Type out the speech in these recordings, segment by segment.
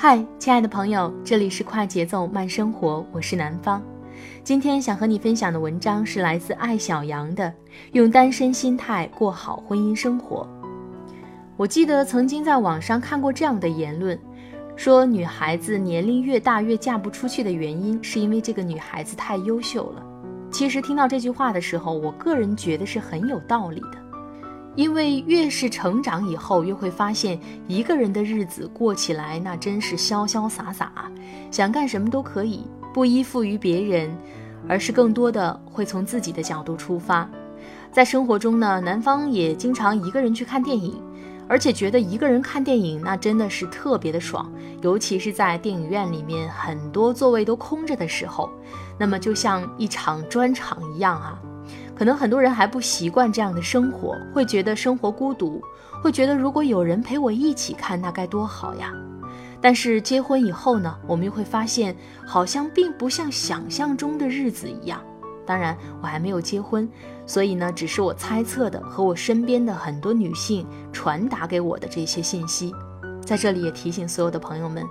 嗨，亲爱的朋友，这里是快节奏慢生活，我是南方。今天想和你分享的文章是来自艾小羊的《用单身心态过好婚姻生活》。我记得曾经在网上看过这样的言论，说女孩子年龄越大越嫁不出去的原因，是因为这个女孩子太优秀了。其实听到这句话的时候，我个人觉得是很有道理的。因为越是成长以后，越会发现一个人的日子过起来那真是潇潇洒洒，想干什么都可以，不依附于别人，而是更多的会从自己的角度出发。在生活中呢，男方也经常一个人去看电影，而且觉得一个人看电影那真的是特别的爽，尤其是在电影院里面很多座位都空着的时候，那么就像一场专场一样啊。可能很多人还不习惯这样的生活，会觉得生活孤独，会觉得如果有人陪我一起看，那该多好呀。但是结婚以后呢，我们又会发现，好像并不像想象中的日子一样。当然，我还没有结婚，所以呢，只是我猜测的和我身边的很多女性传达给我的这些信息。在这里也提醒所有的朋友们。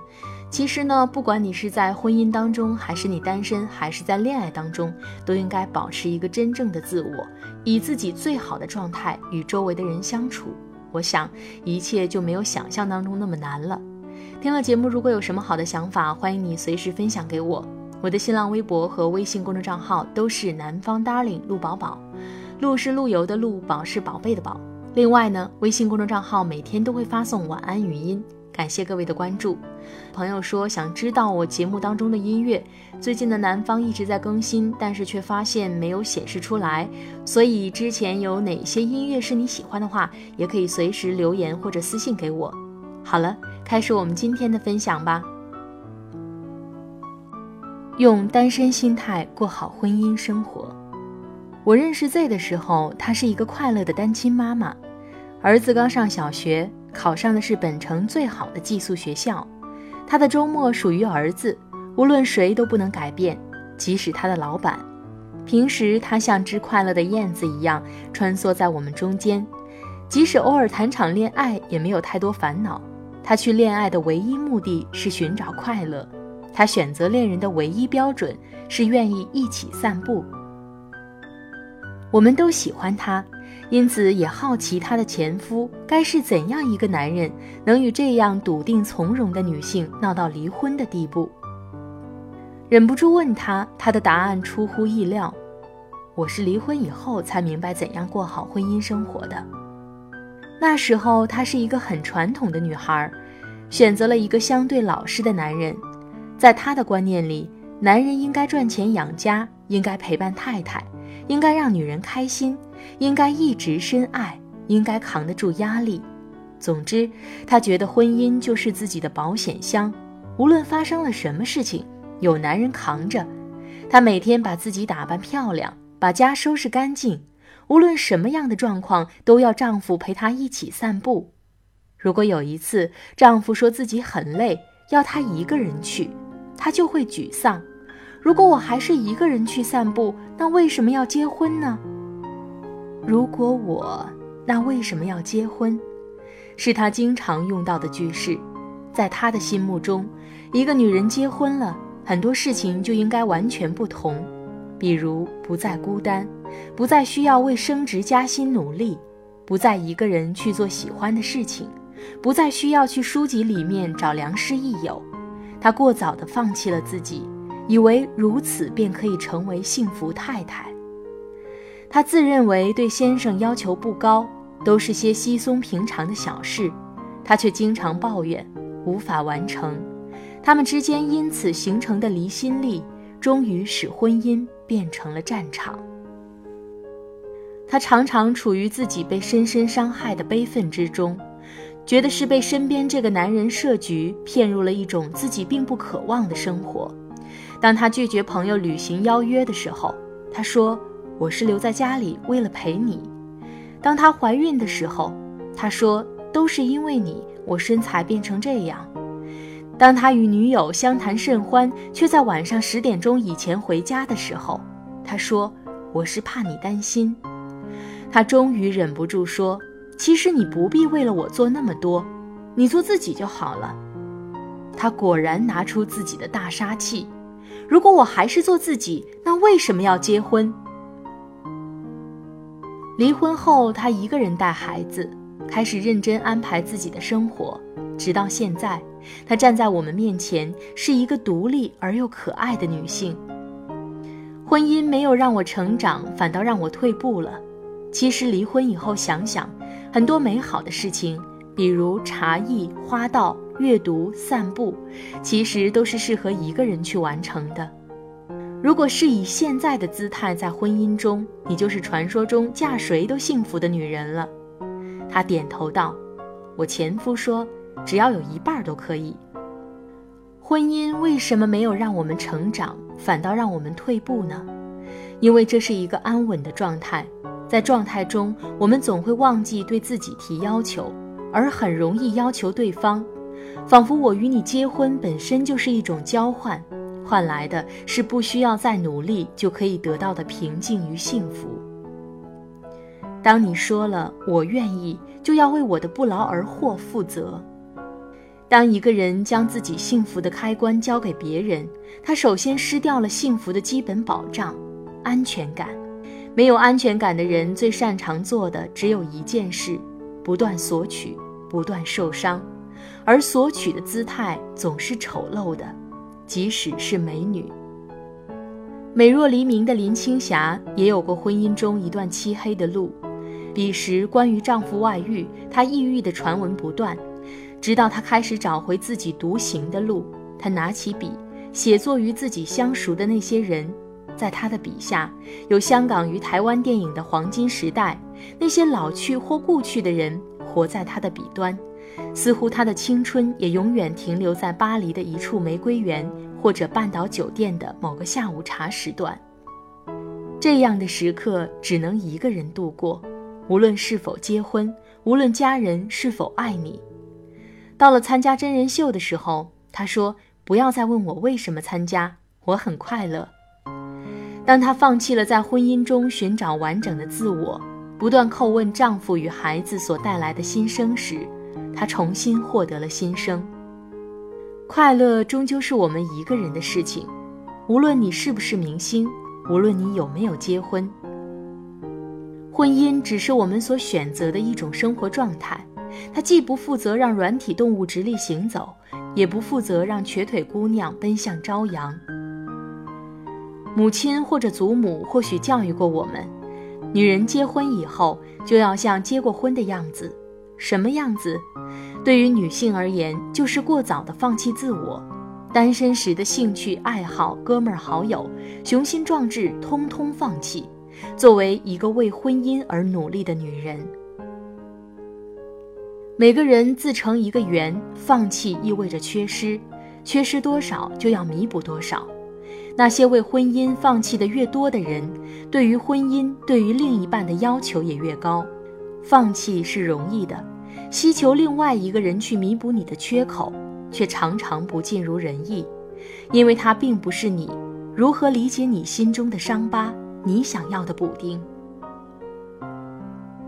其实呢，不管你是在婚姻当中，还是你单身，还是在恋爱当中，都应该保持一个真正的自我，以自己最好的状态与周围的人相处。我想一切就没有想象当中那么难了。听了节目，如果有什么好的想法，欢迎你随时分享给我。我的新浪微博和微信公众账号都是南方 darling 陆宝宝，陆是陆游的陆，宝是宝贝的宝。另外呢，微信公众账号每天都会发送晚安语音。感谢各位的关注。朋友说想知道我节目当中的音乐，最近的南方一直在更新，但是却发现没有显示出来。所以之前有哪些音乐是你喜欢的话，也可以随时留言或者私信给我。好了，开始我们今天的分享吧。用单身心态过好婚姻生活。我认识 Z 的时候，她是一个快乐的单亲妈妈，儿子刚上小学。考上的是本城最好的寄宿学校，他的周末属于儿子，无论谁都不能改变，即使他的老板。平时他像只快乐的燕子一样穿梭在我们中间，即使偶尔谈场恋爱，也没有太多烦恼。他去恋爱的唯一目的是寻找快乐，他选择恋人的唯一标准是愿意一起散步。我们都喜欢他。因此也好奇她的前夫该是怎样一个男人，能与这样笃定从容的女性闹到离婚的地步。忍不住问他，他的答案出乎意料：“我是离婚以后才明白怎样过好婚姻生活的。那时候她是一个很传统的女孩，选择了一个相对老实的男人。在她的观念里，男人应该赚钱养家，应该陪伴太太，应该让女人开心。”应该一直深爱，应该扛得住压力。总之，她觉得婚姻就是自己的保险箱，无论发生了什么事情，有男人扛着。她每天把自己打扮漂亮，把家收拾干净，无论什么样的状况，都要丈夫陪她一起散步。如果有一次丈夫说自己很累，要她一个人去，她就会沮丧。如果我还是一个人去散步，那为什么要结婚呢？如果我，那为什么要结婚？是他经常用到的句式。在他的心目中，一个女人结婚了，很多事情就应该完全不同，比如不再孤单，不再需要为升职加薪努力，不再一个人去做喜欢的事情，不再需要去书籍里面找良师益友。他过早地放弃了自己，以为如此便可以成为幸福太太。她自认为对先生要求不高，都是些稀松平常的小事，她却经常抱怨无法完成。他们之间因此形成的离心力，终于使婚姻变成了战场。她常常处于自己被深深伤害的悲愤之中。觉得是被身边这个男人设局，骗入了一种自己并不渴望的生活。当他拒绝朋友旅行邀约的时候，他说：“我是留在家里为了陪你。”当他怀孕的时候，他说：“都是因为你，我身材变成这样。”当他与女友相谈甚欢，却在晚上十点钟以前回家的时候，他说：“我是怕你担心。”他终于忍不住说。其实你不必为了我做那么多，你做自己就好了。他果然拿出自己的大杀器。如果我还是做自己，那为什么要结婚？离婚后，她一个人带孩子，开始认真安排自己的生活，直到现在，她站在我们面前，是一个独立而又可爱的女性。婚姻没有让我成长，反倒让我退步了。其实离婚以后想想。很多美好的事情，比如茶艺、花道、阅读、散步，其实都是适合一个人去完成的。如果是以现在的姿态在婚姻中，你就是传说中嫁谁都幸福的女人了。他点头道：“我前夫说，只要有一半都可以。”婚姻为什么没有让我们成长，反倒让我们退步呢？因为这是一个安稳的状态。在状态中，我们总会忘记对自己提要求，而很容易要求对方，仿佛我与你结婚本身就是一种交换，换来的是不需要再努力就可以得到的平静与幸福。当你说了“我愿意”，就要为我的不劳而获负责。当一个人将自己幸福的开关交给别人，他首先失掉了幸福的基本保障——安全感。没有安全感的人，最擅长做的只有一件事：不断索取，不断受伤。而索取的姿态总是丑陋的，即使是美女。美若黎明的林青霞也有过婚姻中一段漆黑的路。彼时，关于丈夫外遇、她抑郁的传闻不断，直到她开始找回自己独行的路。她拿起笔，写作与自己相熟的那些人。在他的笔下，有香港与台湾电影的黄金时代，那些老去或故去的人活在他的笔端，似乎他的青春也永远停留在巴黎的一处玫瑰园，或者半岛酒店的某个下午茶时段。这样的时刻只能一个人度过，无论是否结婚，无论家人是否爱你。到了参加真人秀的时候，他说：“不要再问我为什么参加，我很快乐。”当他放弃了在婚姻中寻找完整的自我，不断叩问丈夫与孩子所带来的新生时，她重新获得了新生。快乐终究是我们一个人的事情，无论你是不是明星，无论你有没有结婚。婚姻只是我们所选择的一种生活状态，它既不负责让软体动物直立行走，也不负责让瘸腿姑娘奔向朝阳。母亲或者祖母或许教育过我们：女人结婚以后就要像结过婚的样子，什么样子？对于女性而言，就是过早的放弃自我，单身时的兴趣爱好、哥们儿好友、雄心壮志，通通放弃。作为一个为婚姻而努力的女人，每个人自成一个圆，放弃意味着缺失，缺失多少就要弥补多少。那些为婚姻放弃的越多的人，对于婚姻、对于另一半的要求也越高。放弃是容易的，希求另外一个人去弥补你的缺口，却常常不尽如人意，因为他并不是你。如何理解你心中的伤疤？你想要的补丁？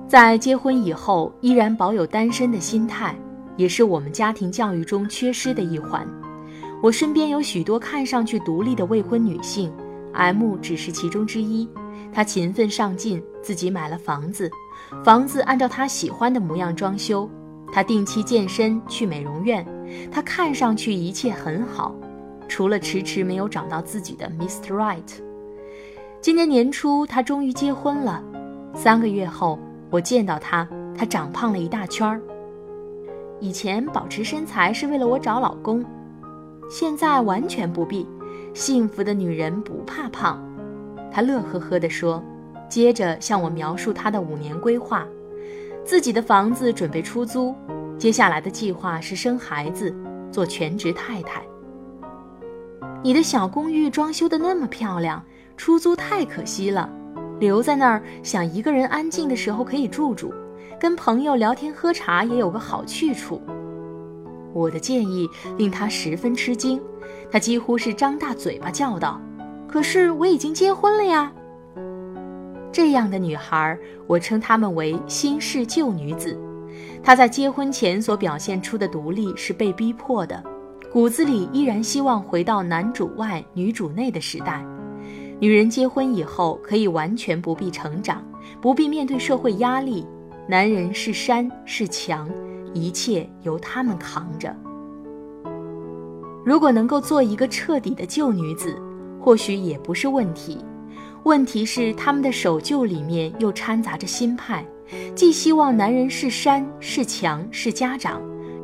在结婚以后依然保有单身的心态，也是我们家庭教育中缺失的一环。我身边有许多看上去独立的未婚女性，M 只是其中之一。她勤奋上进，自己买了房子，房子按照她喜欢的模样装修。她定期健身，去美容院。她看上去一切很好，除了迟迟没有找到自己的 Mr. Right。今年年初，她终于结婚了。三个月后，我见到她，她长胖了一大圈儿。以前保持身材是为了我找老公，现在完全不必。幸福的女人不怕胖。她乐呵呵地说，接着向我描述她的五年规划：自己的房子准备出租，接下来的计划是生孩子，做全职太太。你的小公寓装修的那么漂亮，出租太可惜了，留在那儿想一个人安静的时候可以住住。跟朋友聊天喝茶也有个好去处。我的建议令他十分吃惊，他几乎是张大嘴巴叫道：“可是我已经结婚了呀！”这样的女孩，我称她们为新式旧女子。她在结婚前所表现出的独立是被逼迫的，骨子里依然希望回到男主外女主内的时代。女人结婚以后可以完全不必成长，不必面对社会压力。男人是山是墙，一切由他们扛着。如果能够做一个彻底的旧女子，或许也不是问题。问题是他们的守旧里面又掺杂着新派，既希望男人是山是墙是家长，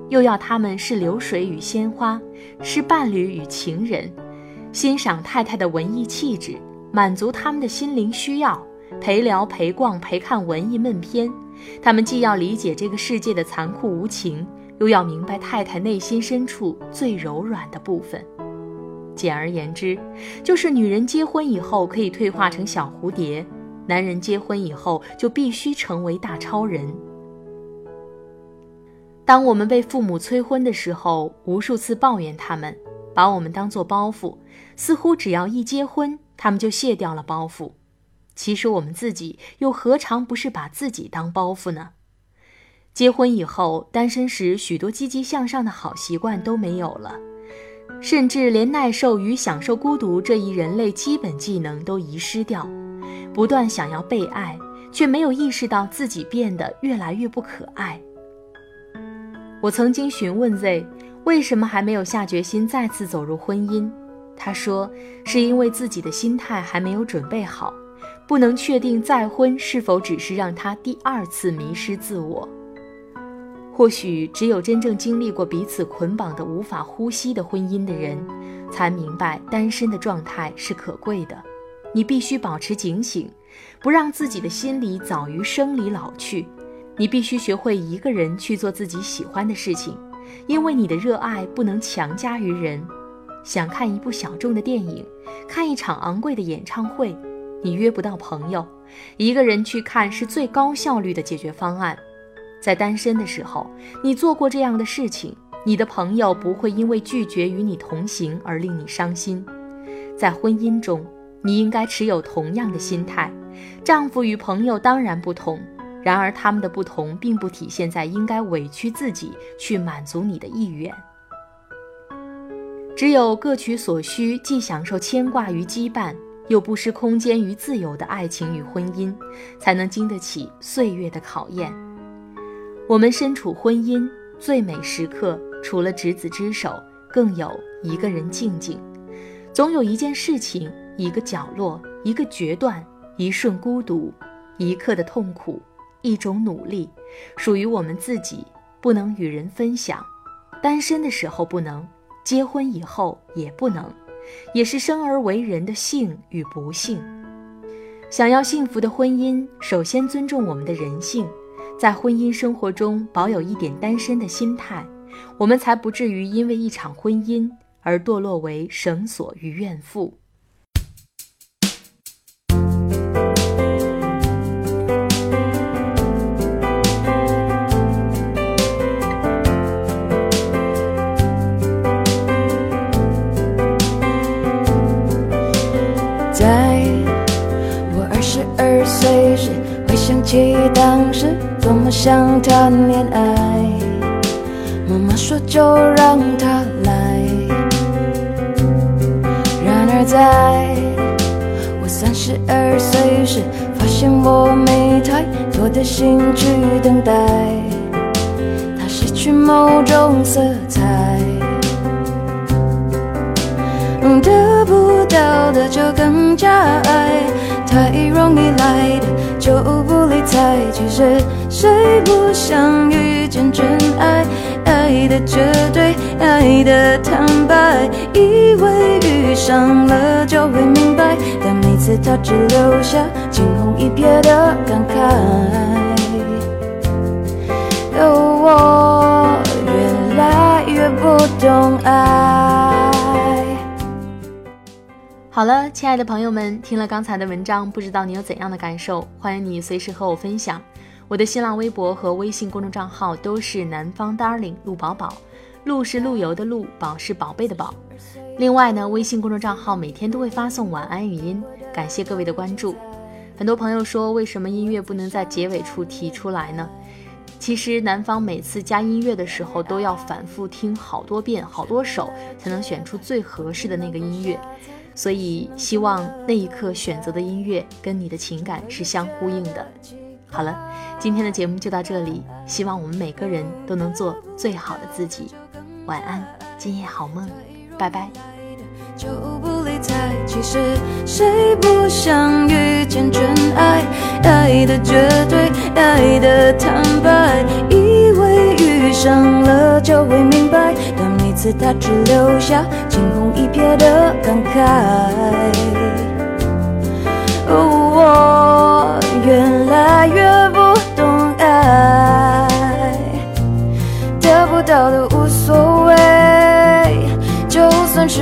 又要他们是流水与鲜花，是伴侣与情人，欣赏太太的文艺气质，满足他们的心灵需要，陪聊陪逛陪看文艺闷片。他们既要理解这个世界的残酷无情，又要明白太太内心深处最柔软的部分。简而言之，就是女人结婚以后可以退化成小蝴蝶，男人结婚以后就必须成为大超人。当我们被父母催婚的时候，无数次抱怨他们，把我们当作包袱，似乎只要一结婚，他们就卸掉了包袱。其实我们自己又何尝不是把自己当包袱呢？结婚以后，单身时许多积极向上的好习惯都没有了，甚至连耐受与享受孤独这一人类基本技能都遗失掉。不断想要被爱，却没有意识到自己变得越来越不可爱。我曾经询问 Z 为什么还没有下决心再次走入婚姻，他说是因为自己的心态还没有准备好。不能确定再婚是否只是让他第二次迷失自我。或许只有真正经历过彼此捆绑的无法呼吸的婚姻的人，才明白单身的状态是可贵的。你必须保持警醒，不让自己的心理早于生理老去。你必须学会一个人去做自己喜欢的事情，因为你的热爱不能强加于人。想看一部小众的电影，看一场昂贵的演唱会。你约不到朋友，一个人去看是最高效率的解决方案。在单身的时候，你做过这样的事情，你的朋友不会因为拒绝与你同行而令你伤心。在婚姻中，你应该持有同样的心态。丈夫与朋友当然不同，然而他们的不同并不体现在应该委屈自己去满足你的意愿。只有各取所需，既享受牵挂与羁绊。又不失空间与自由的爱情与婚姻，才能经得起岁月的考验。我们身处婚姻最美时刻，除了执子之手，更有一个人静静。总有一件事情，一个角落，一个决断，一瞬孤独，一刻的痛苦，一种努力，属于我们自己，不能与人分享。单身的时候不能，结婚以后也不能。也是生而为人的幸与不幸。想要幸福的婚姻，首先尊重我们的人性，在婚姻生活中保有一点单身的心态，我们才不至于因为一场婚姻而堕落为绳索与怨妇。想谈恋爱，妈妈说就让他来。然而在我三十二岁时，发现我没太多的心去等待，他失去某种色彩。得不到的就更加爱，太容易来的就不理睬。其实。谁不想遇见真爱？爱的绝对，爱的坦白，以为遇上了就会明白，但每次他只留下惊鸿一瞥的感慨。我越来越不懂爱。好了，亲爱的朋友们，听了刚才的文章，不知道你有怎样的感受？欢迎你随时和我分享。我的新浪微博和微信公众账号都是南方 Darling 陆宝宝，陆是陆游的陆，宝是宝贝的宝。另外呢，微信公众账号每天都会发送晚安语音，感谢各位的关注。很多朋友说，为什么音乐不能在结尾处提出来呢？其实南方每次加音乐的时候，都要反复听好多遍、好多首，才能选出最合适的那个音乐。所以，希望那一刻选择的音乐跟你的情感是相呼应的。好了，今天的节目就到这里，希望我们每个人都能做最好的自己。晚安，今夜好梦，拜拜。就不理睬。其实谁不想遇见真爱？爱的绝对，爱的坦白，以为遇上了就会明白，但每次他只留下惊鸿一瞥的感慨。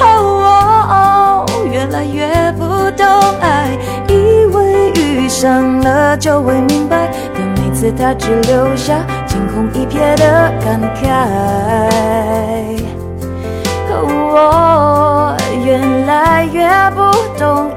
哦我越来越不懂爱以为遇上了就会明白但每次它只留下惊鸿一瞥的感慨。哦我越来越不懂